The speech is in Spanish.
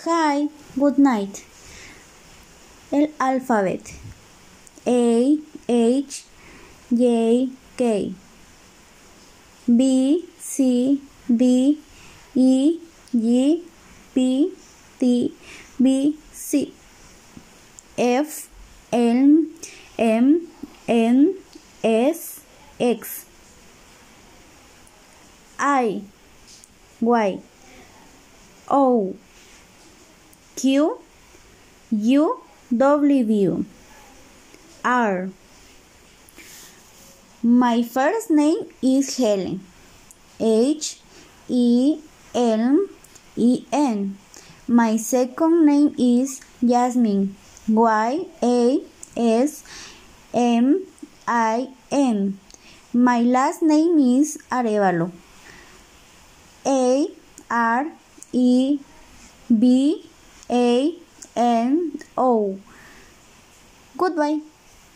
Hi, good night. El alfabeto. A, H, J, K. B, C, D, E, G, P, T, B, C. F, L, M, N, S, X. I, Y, O, Q, U, W, R. My first name is Helen. H E L E N. My second name is Jasmine. Y A S M I N. My last name is Arevalo. A R E B A N O. Goodbye.